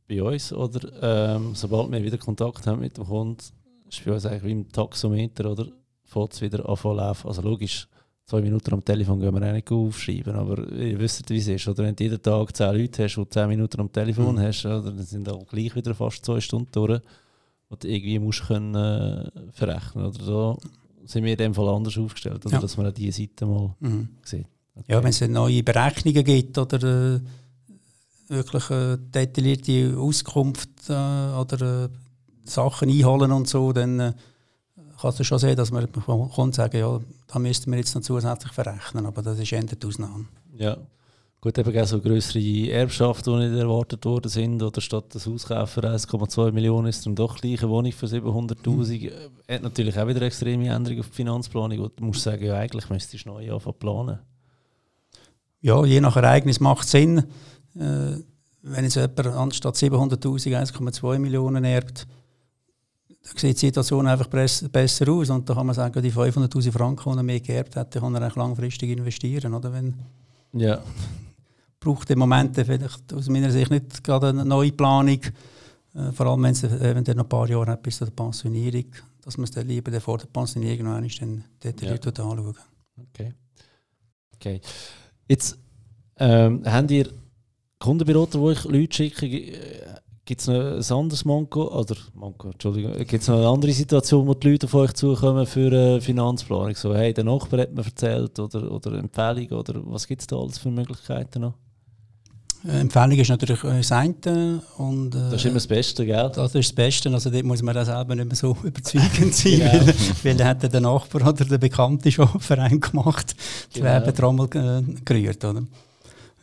bei uns, oder? Ähm, sobald wir wieder Kontakt haben mit dem Kunden, ist bei uns eigentlich wie im Taxometer, oder? Fährt es wieder an laufen. Also logisch, zwei Minuten am Telefon gehen wir auch nicht aufschreiben, aber ihr wisst, wie es ist. Oder wenn du jeden Tag zehn Leute hast und zehn Minuten am Telefon mhm. hast, oder, dann sind auch gleich wieder fast zwei Stunden durch die du irgendwie musst können, äh, verrechnen oder so sind wir in dem Fall anders aufgestellt, oder? Ja. dass man auch diese Seite mal mhm. sieht. Okay. Ja, wenn es neue Berechnungen gibt oder äh, wirklich eine detaillierte Auskunft äh, oder äh, Sachen einholen und so, dann äh, kannst du schon sehen, dass man kann sagen, ja, da müssten wir jetzt noch zusätzlich verrechnen, aber das ist eher die Ausnahme. Ja. Gut, eben so größere Erbschaften, die nicht erwartet worden sind, oder statt das Haus kaufen 1,2 Millionen ist dann doch gleich eine Wohnung für 700'000. Mhm. Hat natürlich auch wieder extreme Änderungen auf die Finanzplanung. Und du musst sagen, ja, eigentlich müsstest du neu anfangen planen. Ja, je nach Ereignis macht es Sinn. Äh, wenn jetzt jemand anstatt 700'000 1,2 Millionen erbt, sieht die Situation einfach besser aus. Und da kann man sagen, die 500'000 Franken, die er mehr geerbt hat, kann er langfristig investieren. Oder? Wenn ja braucht im Moment vielleicht aus meiner Sicht nicht gerade eine neue Planung, äh, vor allem wenn es eventuell noch ein paar Jahre hat bis zur Pensionierung, dass man es dann lieber vor der Pensionierung noch einmal dann detailliert ja. anschauen. Okay. okay. Jetzt ähm, habt ihr Kundenberater, wo ich Leute schicke, gibt es noch ein anderes Manko, oder Manko, Entschuldigung, gibt es noch eine andere Situation, wo die Leute auf euch zukommen für eine Finanzplanung? So, hey, der Nachbar hat mir erzählt oder, oder Empfehlung oder was gibt es da alles für Möglichkeiten noch? Äh, Empfehlung ist natürlich äh, das eine. Und, äh, das ist immer das Beste, gell? Das ist das Beste. Also dort muss man auch selber nicht mehr so überzeugend sein, genau. weil, weil da hat der Nachbar oder der Bekannte schon einen Verein gemacht, die genau. Werbetrommel äh, gerührt. Oder?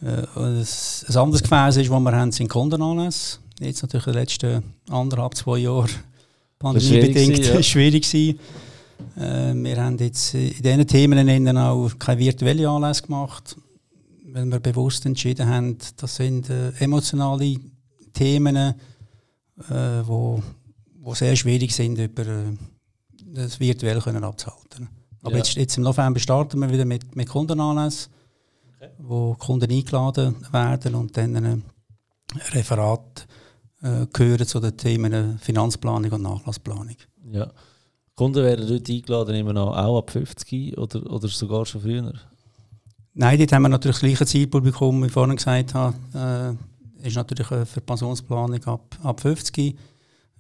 Äh, ein, ein anderes Gefäß ist, das wir haben, sind Kundenanlässe. Jetzt natürlich in den letzten anderthalb, zwei Jahren pandemiebedingt schwierig, ja. schwierig gewesen. Äh, wir haben jetzt in diesen Themen auch keine virtuellen Anlässe gemacht weil wir bewusst entschieden haben, das sind äh, emotionale Themen, äh, wo, wo sehr schwierig sind, über äh, das virtuell können abzuhalten. Aber ja. jetzt, jetzt im November starten wir wieder mit, mit Kundenanlässen, okay. wo Kunden eingeladen werden und dann ein Referat äh, gehören zu den Themen Finanzplanung und Nachlassplanung. Ja. Kunden werden dort eingeladen, immer noch auch ab 50 oder, oder sogar schon früher? Nein, dort haben wir natürlich das gleiche Zielpublikum, wie ich vorhin gesagt habe. Äh, ist natürlich äh, für die Pensionsplanung ab, ab 50.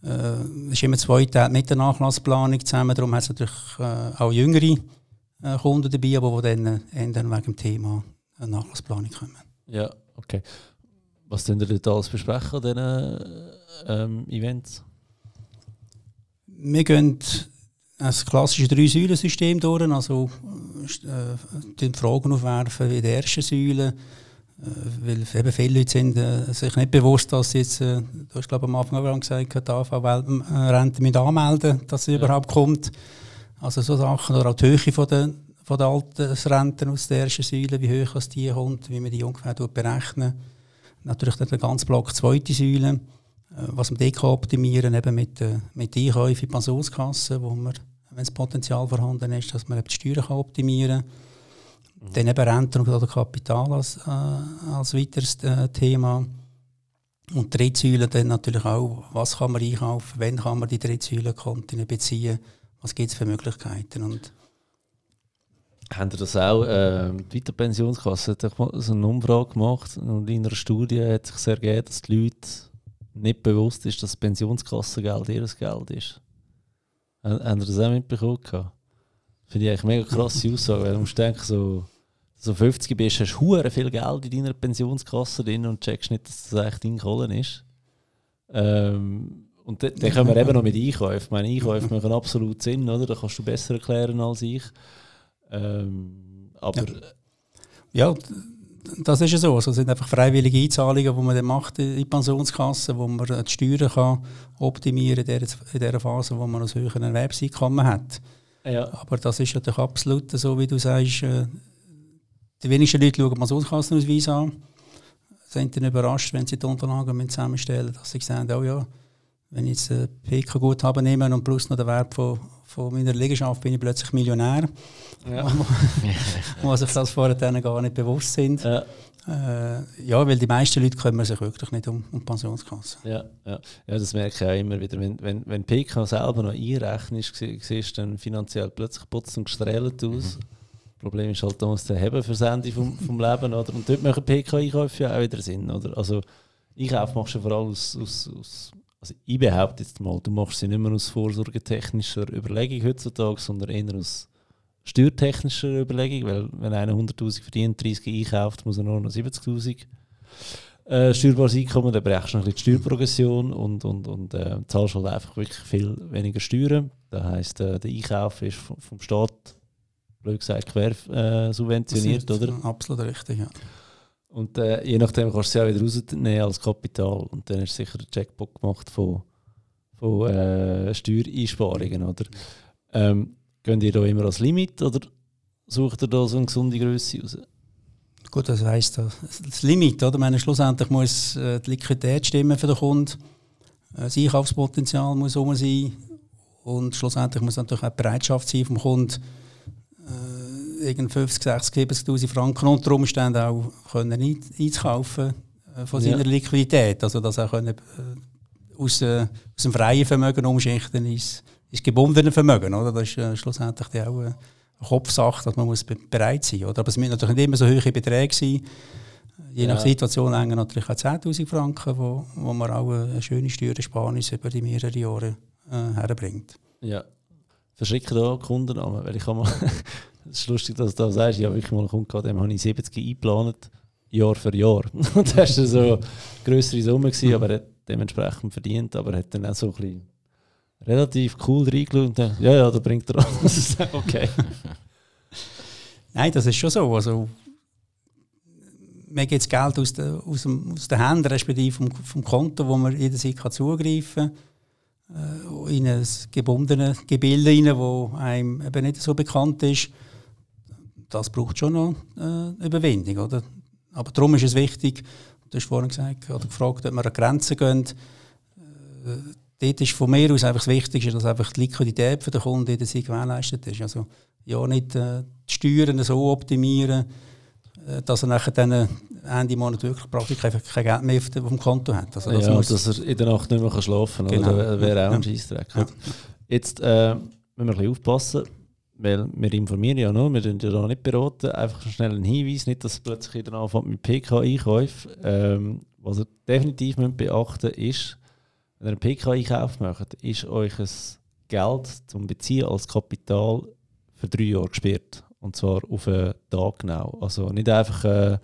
Äh, es ist immer zwei Teile mit der Nachlassplanung zusammen. Darum hat es natürlich äh, auch jüngere äh, Kunden dabei, aber die dann, äh, dann wegen dem Thema äh, Nachlassplanung kommen. Ja, okay. Was tun ihr dort alles besprechen an diesen ähm, Events? Wir gehen ein klassisches Drei-Säulen-System durch. Also äh, Fragen aufwerfen in der ersten Säule. Äh, weil eben viele Leute sind äh, sich nicht bewusst, dass sie jetzt, äh, du hast glaube am Anfang auch gesagt, die AV-Rente mit anmelden, dass sie ja. überhaupt kommt. Also so Sachen, oder auch die Höhe von der, von der Altersrenten aus der ersten Säule, wie hoch die kommt, wie man die ungefähr berechnen. Natürlich der ganze Block zweite Säule äh, was wir dort optimieren eben mit, äh, mit Einkäufen in Pensionskassen, wo wir, wenn das Potenzial vorhanden ist, dass man die Steuern kann optimieren kann. Mhm. Dann eben Renten oder Kapital als, äh, als weiteres äh, Thema. Und die Drittsäule dann natürlich auch, was kann man einkaufen, wann kann man die Drittsäulenkonten beziehen, was gibt es für Möglichkeiten. Und haben Sie das auch? Äh, die Weiterpensionskasse hat so eine Umfrage gemacht und in einer Studie hat sich sehr ergeben, dass die Leute nicht bewusst ist, dass das Pensionskassengeld ihr Geld ist. Haben Sie das auch mitbekommen? Finde ich eigentlich mega krasse Aussage, weil du musst denken, so, so 50 bist, hast du viel Geld in deiner Pensionskasse drin und checkst nicht, dass das eigentlich dein Kohlen ist. Ähm, und dann, können wir eben noch mit Einkäufen. Meine Einkäufe machen absolut Sinn, oder? Da kannst du besser erklären als ich. Ähm, aber... ja. ja das ist ja so. Also, es sind einfach freiwillige Einzahlungen, die man dann macht in die Pensionskasse, wo man die Steuern kann optimieren kann in dieser Phase, wo man ein höheres Erwerbseinkommen hat. Ja. Aber das ist natürlich absolut so, wie du sagst. Äh, die wenigsten Leute schauen Pensionskassenausweis an. Sind dann überrascht, wenn sie die Unterlagen zusammenstellen, dass sie sehen, oh ja, wenn ich jetzt ein PK-Guthaben nehme und plus noch den Wert von, von meiner Liegenschaft, bin ich plötzlich Millionär. Ja. wo sich das vorher dann gar nicht bewusst sind. Ja. Äh, ja, weil die meisten Leute kümmern sich wirklich nicht um, um Pensionskasse. Ja, ja. ja, das merke ich auch immer wieder. Wenn, wenn, wenn PK selber noch einrechnet, siehst du dann finanziell plötzlich putzt und gestrahlt aus. Mhm. Das Problem ist halt, da muss der Heben fürs Ende vom, vom Leben. Oder? Und dort machen PK-Einkäufe ja auch wieder Sinn. Oder? Also, Einkauf machst du vor allem aus, aus, aus also ich behaupte jetzt mal, du machst sie nicht mehr aus vorsorgetechnischer Überlegung heutzutage, sondern eher aus steuertechnischer Überlegung, weil wenn einer 100'000 verdient, 30 einkauft, muss er nur noch 70'000 äh, steuerbares Einkommen, dann brauchst du noch ein bisschen die Steuerprogression und, und, und äh, zahlst halt einfach wirklich viel weniger Steuern. Das heisst, äh, der Einkauf ist vom, vom Staat, blöd gesagt, quer äh, subventioniert, oder? Absolut richtig, ja. Und äh, je nachdem kannst du sie auch wieder rausnehmen als Kapital. Und dann ist sicher ein Jackpot gemacht von, von äh, Steuereinsparungen, oder? Ähm, Gehen ihr da immer als Limit oder sucht ihr da so eine gesunde Größe raus? Gut, das heisst das Limit, oder? meine, schlussendlich muss äh, die Liquidität stimmen für den Kunden, äh, das Einkaufspotenzial muss rum sein und schlussendlich muss natürlich auch die Bereitschaft sein vom Kunden, 50, 60, 70'000 Franken unter Umständen auch können einzukaufen äh, von seiner ja. Liquidität, also dass er können, äh, aus, äh, aus dem freien Vermögen umschichten ist ist gebundene Vermögen, oder? Das ist äh, schlussendlich auch eine Kopfsache, dass man muss bereit sein muss. Aber es müssen natürlich nicht immer so hohe Beträge sein. Je nach Situation hängen natürlich auch 10'000 Franken, wo, wo man auch eine schöne Steuersparnis über die mehreren Jahre äh, herbringt. Ja. Verschicken da Kundennamen, weil ich habe mal, es ist lustig, dass du das sagst, ich habe wirklich mal einen Kunden gehabt, dem habe ich 70 eingeplant Jahr für Jahr. Und das war so größere Summe, gewesen, aber er hat dementsprechend verdient, aber er hat dann auch so ein bisschen relativ cool reingeschaut und dann, ja, ja, da bringt er alles. okay. Nein, das ist schon so. Also, mir geht das Geld aus, der, aus, dem, aus den Händen, respektive vom, vom Konto, wo man jederzeit zugreifen kann, in ein gebundenes Gebilde rein, das einem eben nicht so bekannt ist. Das braucht schon noch äh, Überwindung. Oder? Aber darum ist es wichtig, du hast vorhin gesagt, oder gefragt, ob wir an Grenzen gehen. Äh, dort ist von mir aus einfach das Wichtigste, dass einfach die Liquidität für den Kunden jederzeit gewährleistet ist. Also, ja, nicht äh, die Steuern so optimieren, äh, dass er nachher dann Ende Monat wirklich praktisch kein, kein Geld mehr auf dem Konto hat. Also das ja, muss dass er in der Nacht nicht mehr schlafen kann. Genau. Das wäre auch ein Scheissdreck. Ja. Jetzt äh, müssen wir ein bisschen aufpassen, weil wir informieren ja noch, wir sind ja da nicht beraten. Einfach schnell ein Hinweis, nicht, dass plötzlich in der anfängt mit PK-Einkäufen. Ähm, was ihr definitiv beachten müsst, ist, wenn ihr einen PK-Einkauf macht, ist euch ein Geld zum Beziehen als Kapital für drei Jahre gesperrt. Und zwar auf einen Tag genau. Also nicht einfach, äh,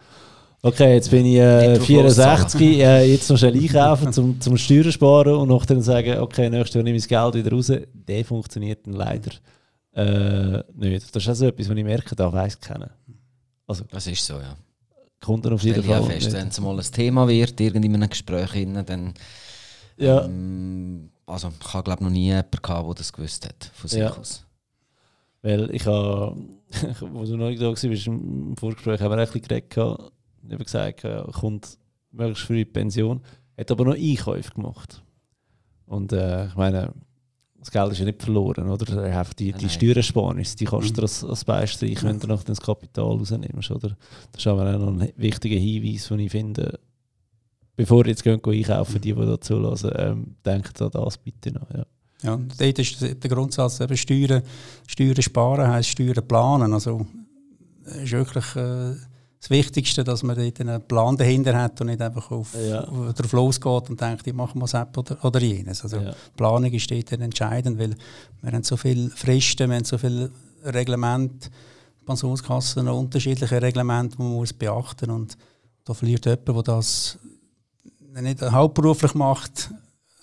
okay, jetzt bin ich äh, 64, äh, jetzt noch schnell einkaufen zum, zum Steuern sparen und nachher sagen, okay, nächstes Jahr nehme ich das Geld wieder raus. Der funktioniert dann leider äh, nicht. Das ist also etwas, was ich merke, da weiss kennen. Also, das ist so, ja. Kunden auf jeden Fall. Ja fest, wenn es mal ein Thema wird, irgendwie in einem Gespräch, dann. Ja. Ähm, also, ich habe glaube noch nie jemanden gehabt, der das gewusst hat von sich ja. aus. Weil ich habe, wo du noch nicht da warst, im Vorgespräch haben wir ein bisschen geredet, ich habe gesagt, er kommt möglichst früh in die Pension, hat aber noch Einkäufe gemacht. Und äh, ich meine, das Geld ist ja nicht verloren, oder? Er hat die, die Steuersparnis, die kannst du mhm. als, als Beistrich, wenn du noch das Kapital rausnimmst, oder? Das ist aber auch noch ein wichtiger Hinweis, den ich finde, bevor ihr jetzt gehen, einkaufen, die, die da zulassen, ähm, denkt an das bitte noch, ja. Ja, dort ist der Grundsatz eben Steuern, Steuern sparen heisst Steuern planen. Also ist wirklich äh, das Wichtigste, dass man dort einen Plan dahinter hat und nicht einfach auf, ja. auf drauf losgeht und denkt, ich mache mal das oder, oder jenes. Also ja. Planung ist dort entscheidend, weil wir haben so viele Fristen, wir haben so viele Reglemente, Pensionskassen, unterschiedliche Reglemente, die man muss beachten muss. Und da verliert jemand, der das nicht hauptberuflich macht,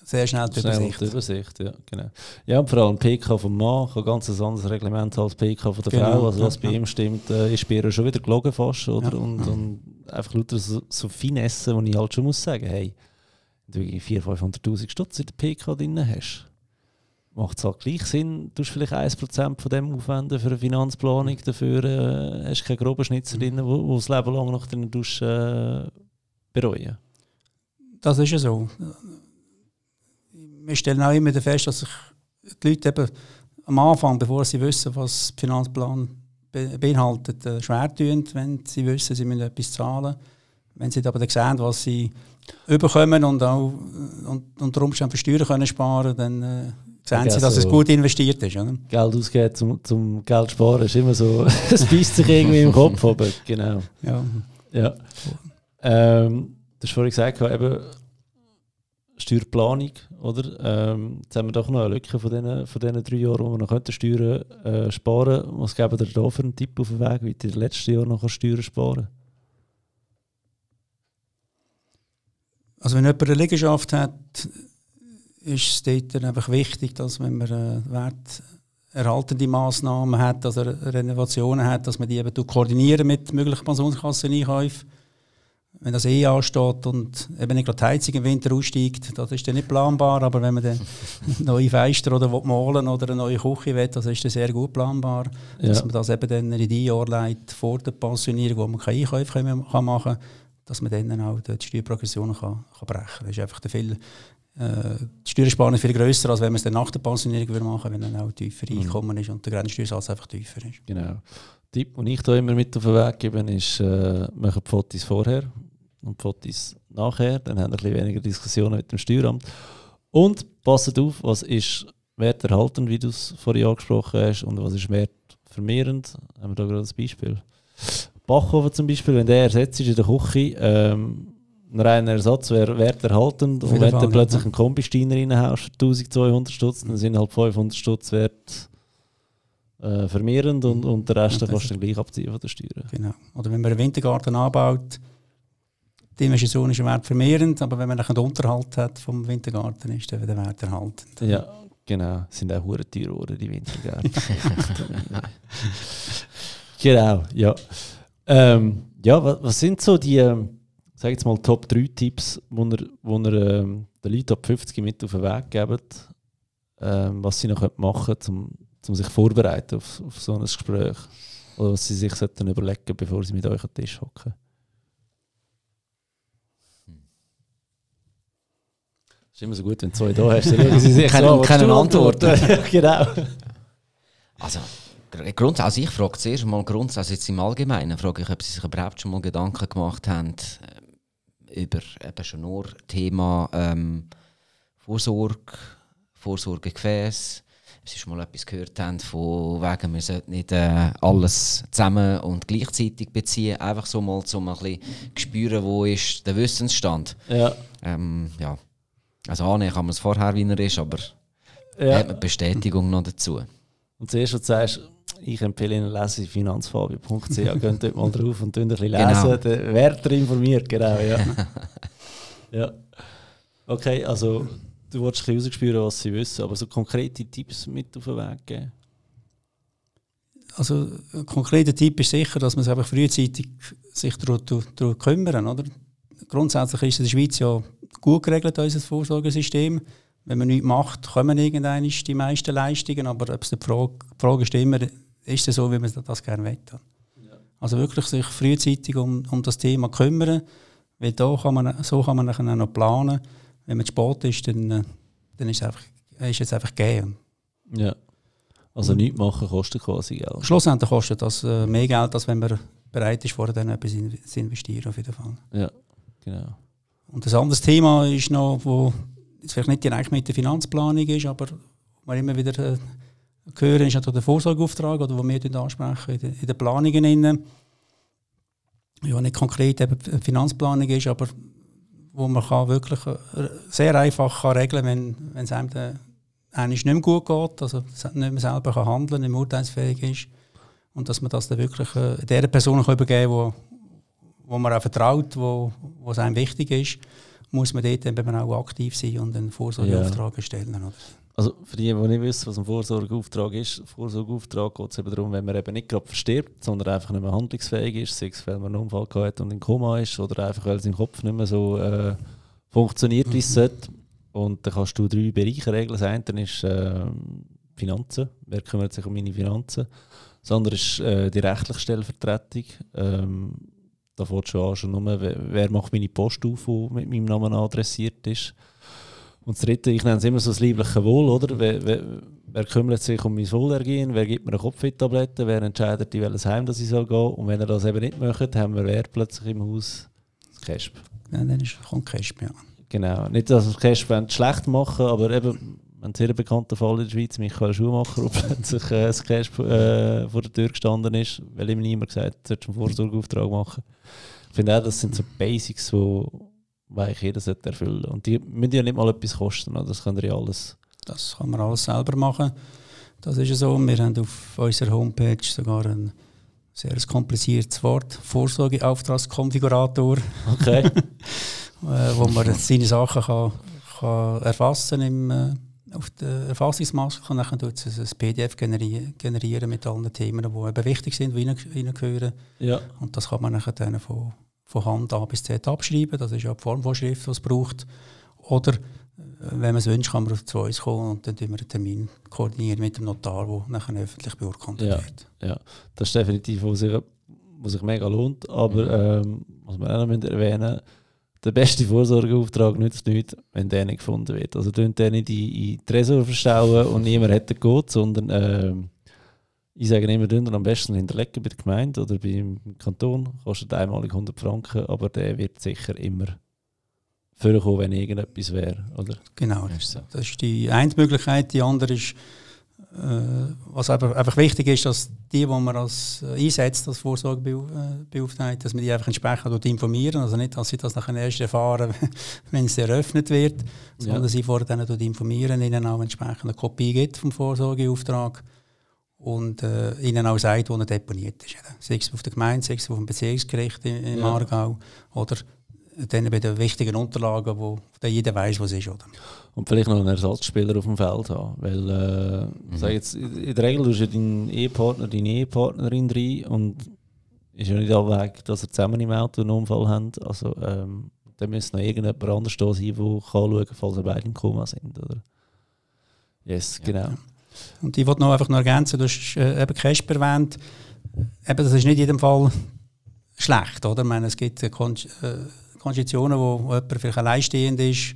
sehr schnell die Übersicht. Die Übersicht ja, genau. ja, und vor allem PK vom Mann ganz ein anderes Reglement als PK von der genau, Frau. Also was ja, bei ihm stimmt, äh, ist bei ihr schon wieder gelogen fast. Oder? Ja, und, und einfach lauter so, so Finessen, wo ich halt schon muss sagen, hey, wenn du 400'000, 500'000 Stutz in der PK drin hast, macht es halt gleich Sinn, du hast vielleicht 1% von dem aufwenden für eine Finanzplanung, dafür äh, hast du keinen groben Schnitzer mhm. drin, wo, wo das Leben lang noch drin äh, bereuen. Das ist ja so wir stellen auch immer fest, dass sich die Leute eben am Anfang, bevor sie wissen, was der Finanzplan beinhaltet, äh, schwer tun, wenn sie wissen, sie müssen etwas zahlen. Wenn sie aber dann sehen, was sie überkommen und auch und, unter Umständen für Steuern können sparen dann äh, sehen sie, dass so es gut investiert ist. Oder? Geld ausgeben zum, zum Geld sparen ist immer so, es beißt sich irgendwie im Kopf, aber genau. Ja. ja. Ähm, du hast vorhin gesagt, eben, Steuerplanung, oder? Ähm, jetzt haben wir doch noch eine Lücke von diesen, von diesen drei Jahren, wo wir noch Steuern äh, sparen könnten. Was geben ihr da für einen Tipp auf den Weg, wie ihr in den letzten Jahren noch Steuern sparen Also wenn jemand eine Liegenschaft hat, ist es dort einfach wichtig, dass wenn man äh, werterhaltende Massnahmen hat, also Renovationen hat, dass man die eben koordinieren mit möglichen Pensionskasseneinkäufen wenn das eh ansteht und eben nicht gerade die Heizung im Winter aussteigt, das ist dann nicht planbar. Aber wenn man dann neue Fenster oder malen oder eine neue Küche will, das ist dann sehr gut planbar. Ja. Dass man das eben dann in die Jahre leitet, vor der Pensionierung, wo man keine Einkäufe kann machen kann, dass man dann auch die Steuerprogression kann, kann brechen kann. Das ist einfach viel, äh, die Steuersparnis viel grösser, als wenn man es dann nach der Pensionierung machen würde, wenn dann auch tiefer mhm. Einkommen ist und der Grenzsteuersatz einfach tiefer ist. Genau. Der Tipp, den ich da immer mit auf den Weg gebe, ist, äh, die Fotos vorher und Fotos nachher. Dann haben wir ein bisschen weniger Diskussionen mit dem Steueramt. Und passet auf, was ist werterhaltend, wie du es vorhin angesprochen hast, und was ist wertvermehrend. Haben wir da gerade ein Beispiel. Backofen zum Beispiel, wenn der ersetzt ist in der Küche, ähm, ein reiner Ersatz wäre werterhaltend. Und wenn du plötzlich einen Kombisteiner reinhaust für 1200 Stutz, dann sind halt 500 Stutz wert äh, vermehrend und, und den Rest ja, kannst du dann gleich abziehen von der Steuer. Genau. Oder wenn man einen Wintergarten anbaut, die Investition ist wertvermehrend, aber wenn man einen Unterhalt hat vom Wintergarten, ist der wieder werterhaltend. Ja, genau. Sind auch hure teuer geworden, die Wintergärten. genau, ja. Ähm, ja, was, was, sind so die, ähm, sag jetzt mal, Top 3 Tipps, wo ihr, wo ihr ähm, den Leuten ab 50 mit auf den Weg gebt, ähm, was sie noch machen können, um, sich vorzubereiten auf, auf so ein Gespräch? Oder was sie sich sollten überlegen, bevor sie mit euch an den Tisch hocken? Ist immer so gut, wenn du zwei da hast. Dann sie sich so, keine Antworten. genau. Also, Grundsätzlich, also ich frage zuerst mal grundsätzlich jetzt im Allgemeinen, frage ich, ob Sie sich überhaupt schon mal Gedanken gemacht haben äh, über eben schon nur Thema ähm, Vorsorge, Vorsorgegefäß. Ob Sie schon mal etwas gehört haben von wegen, wir sollten nicht äh, alles zusammen und gleichzeitig beziehen, einfach so mal um ein bisschen spüren, wo ist der Wissensstand. Ja. Ähm, ja. Also annehmen kann man es vorher, wie er ist, aber ja. hat man Bestätigung noch dazu. Und zuerst, du sagst, ich empfehle Ihnen, lesen finanzfabio.ch, gehen dort mal drauf und ein bisschen lesen. Genau. Der Wärter informiert, genau, ja. ja. Okay, also du wolltest ein bisschen rausspüren, was sie wissen, aber so konkrete Tipps mit auf den Weg geben? Also ein konkreter Tipp ist sicher, dass man sich einfach frühzeitig sich darum kümmern, oder? Grundsätzlich ist in der Schweiz ja gut geregelt, unser Vorsorgesystem. Wenn man nichts macht, kommen irgendwann die meisten Leistungen, aber ob es die Frage, die Frage ist immer, ist es so, wie man das gerne will. Ja. Also wirklich sich frühzeitig um, um das Thema kümmern, weil da kann man, so kann man nachher noch planen. Wenn man zu spät ist, dann, dann ist, es einfach, ist es einfach gegeben. Ja. Also nichts machen kostet quasi Geld. Schlussendlich kostet das äh, mehr Geld, als wenn man bereit ist, vorher dann etwas zu investieren auf jeden Fall. Ja, genau. Und das andere Thema ist noch, wo vielleicht nicht direkt mit der Finanzplanung ist, aber man immer wieder äh, hören, ist der Vorsorgeauftrag, oder wo wir ansprechen in, in den Planungen. Innen. Ja, nicht konkret eben Finanzplanung ist, aber wo man kann wirklich äh, sehr einfach kann regeln kann, wenn es einem dann nicht mehr gut geht, also nicht mehr selber kann handeln nicht mehr urteilsfähig ist. Und dass man das dann wirklich äh, der Person kann übergeben kann, wo, man auch vertraut, wo, es einem wichtig ist, muss man dort eben auch aktiv sein und einen Vorsorgeauftrag ja. stellen. Oder? Also für die, die nicht wissen, was ein Vorsorgeauftrag ist, Vorsorgeauftrag geht es eben darum, wenn man eben nicht gerade verstirbt, sondern einfach nicht mehr handlungsfähig ist, sei es, weil man einen Unfall hat und in Koma ist oder einfach, weil es im Kopf nicht mehr so äh, funktioniert, wie es mhm. sollte. Und dann kannst du drei Bereiche regeln. Das eine ist äh, Finanzen, wer kümmert sich um meine Finanzen. Das andere ist äh, die rechtliche Stellvertretung. Ähm, da fängt schon an, schon nur, wer macht meine Post auf, die mit meinem Namen adressiert ist. Und das Dritte, ich nenne es immer so das liebliche Wohl, oder? Wer, wer, wer kümmert sich um mein Wohlergehen? Wer gibt mir eine Kopfwehtablette? Wer entscheidet, in welches Heim dass ich soll gehen Und wenn er das eben nicht möchte, haben wir wer plötzlich im Haus? Das Kesp. Ja, dann ist, kommt Kesp, ja. Genau. Nicht, dass wir das Kesp schlecht machen, aber eben, ein sehr bekannter Fall in der Schweiz, Michael Schumacher, der plötzlich äh, das Cash äh, vor der Tür gestanden ist, weil ihm niemand gesagt hat, sollst einen Vorsorgeauftrag machen. Ich finde auch, das sind so Basics, die eigentlich jeder sollte erfüllen Und die müssen ja nicht mal etwas kosten, das können ja alles. Das kann man alles selber machen. Das ist ja so. Wir haben auf unserer Homepage sogar ein sehr kompliziertes Wort, Vorsorgeauftragskonfigurator. Okay. Äh, wo man seine Sachen kann, kann erfassen im, äh, auf der Erfassungsmaske und dann tut es ein PDF generieren, generieren mit allen Themen, die eben wichtig sind, die reingehören. Ja. Und das kann man dann von von Hand A bis Z abschreiben. Das ist ja die Formvorschrift, die es braucht. Oder, äh, wenn man es wünscht, kann man zu uns kommen und dann wir einen Termin koordinieren mit dem Notar, der nachher öffentlich beurkundet ja, wird. Ja, das ist definitiv, was sich, was sich mega lohnt. Aber mhm. ähm, was wir auch noch erwähnen der beste Vorsorgeauftrag nützt nichts, wenn der nicht gefunden wird. Also, den nicht in, in die Tresor verstauen und niemand hätte geht, sondern ähm, ich sage immer, dünner am besten hinterlegen bei der Gemeinde oder beim Kanton. Kostet einmalig 100 Franken, aber der wird sicher immer vorkommen, wenn irgendetwas wäre. Oder? Genau, das ist die eine Möglichkeit. Die andere ist, äh, was einfach, einfach wichtig ist, dass die, die man als äh, einsetzt, als Vorsorgebeauftragte, dass man die einfach entsprechend informieren. Also nicht, dass sie das nachher erst erfahren, wenn es eröffnet wird, sondern ja. sie vorher dann informieren, ihnen auch entsprechend eine Kopie gibt vom Vorsorgeauftrag und äh, ihnen auch sagt, wo er deponiert ist. Sei es auf der Gemeinde, sei es auf dem Beziehungsgericht in, in ja. Aargau oder dann bei den wichtigen Unterlagen, wo jeder weiß, was es ist. Oder? Und vielleicht noch einen Ersatzspieler auf dem Feld haben. Weil, äh, mhm. sag jetzt, in der Regel tust du deinen Ehepartner, deine Ehepartnerin rein und ist ja nicht allweg, dass ihr zusammen im Auto einen Unfall habt. Also, ähm, dann müsste noch irgendjemand anders da sein, der schauen kann, falls ihr beide im Koma sind. Oder? Yes, ja. genau. Und ich wollte noch einfach noch ergänzen, du hast äh, eben Casper erwähnt, eben, das ist nicht in jedem Fall schlecht, oder? Ich meine, es gibt äh, Kon äh, Konstitutionen, wo, wo jemand vielleicht alleinstehend ist,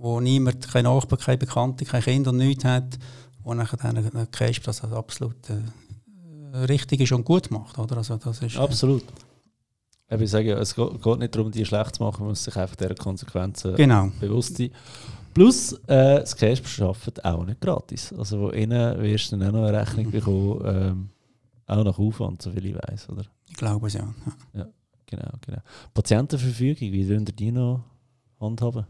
wo niemand, keine Nachbarn, keine Bekannte, kein Kind und nichts hat, wo nachher dann ein Casper das absolut äh, richtig ist und gut macht, oder? Also das ist, äh, Absolut. Ich sage, es geht nicht darum, die schlecht zu machen, man muss sich einfach der Konsequenzen genau. bewusst sein. Plus, äh, das Cash arbeitet auch nicht gratis. Also, wo innen wirst du dann auch noch eine Rechnung bekommen, ähm, auch nach Aufwand, soviel ich weiß, oder? Ich glaube es ja. ja. Ja, genau, genau. Patientenverfügung, wie würden die noch handhaben?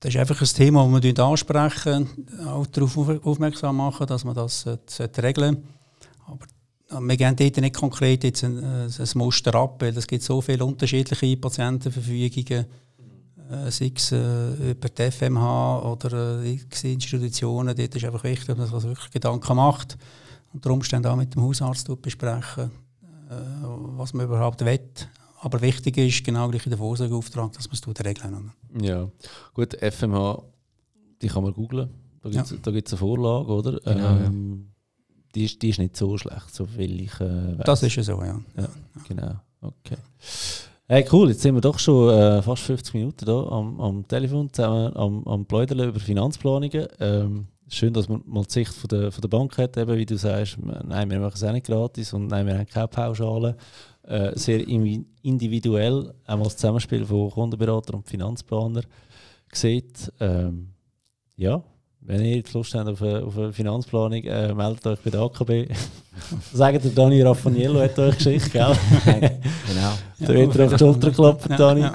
Das ist einfach ein Thema, das wir ansprechen, auch darauf aufmerksam machen, dass man das regeln sollte. Aber wir gehen dort nicht konkret jetzt ein, ein Muster ab, weil es gibt so viele unterschiedliche Patientenverfügungen äh, sei es äh, über die FMH oder äh, Institutionen, dort ist einfach wichtig, dass man sich wirklich Gedanken macht und unter Umständen auch mit dem Hausarzt besprechen, äh, was man überhaupt will. Aber wichtig ist, genau gleich in der Vorsorgeauftrag, dass man es regeln Ja, gut, FMH, die kann man googlen. Da gibt es ja. eine Vorlage, oder? Genau, ähm, ja. die, ist, die ist nicht so schlecht, so viel ich äh, weiß. Das ist ja so, ja. ja. Genau, okay. Hey, cool, jetzt sind wir doch schon äh, fast 50 Minuten da am, am Telefon zusammen am, am Pläudeln über Finanzplanungen. Ähm, schön, dass man mal die Sicht von der, von der Bank hat, eben, wie du sagst, nein, wir machen es auch nicht gratis und nein, wir haben keine Pauschale. Äh, sehr individuell, einmal das Zusammenspiel von Kundenberater und Finanzplaner sieht. Ähm, ja, wenn ihr Lust habt auf eine, auf eine Finanzplanung, äh, meldet euch bei der AKB. Sagt der Dani Raffaniello hat euch geschickt, gell? genau. Da wird er auf die Schulter klopfen, Dani. Ja,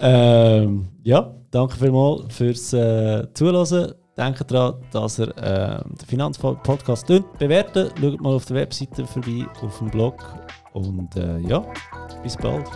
ähm, ja danke vielmals fürs äh, Zuhören. Denkt daran, dass ihr äh, den Finanzpodcast bewerten Schaut mal auf der Webseite vorbei, auf dem Blog. Und äh, ja, bis bald.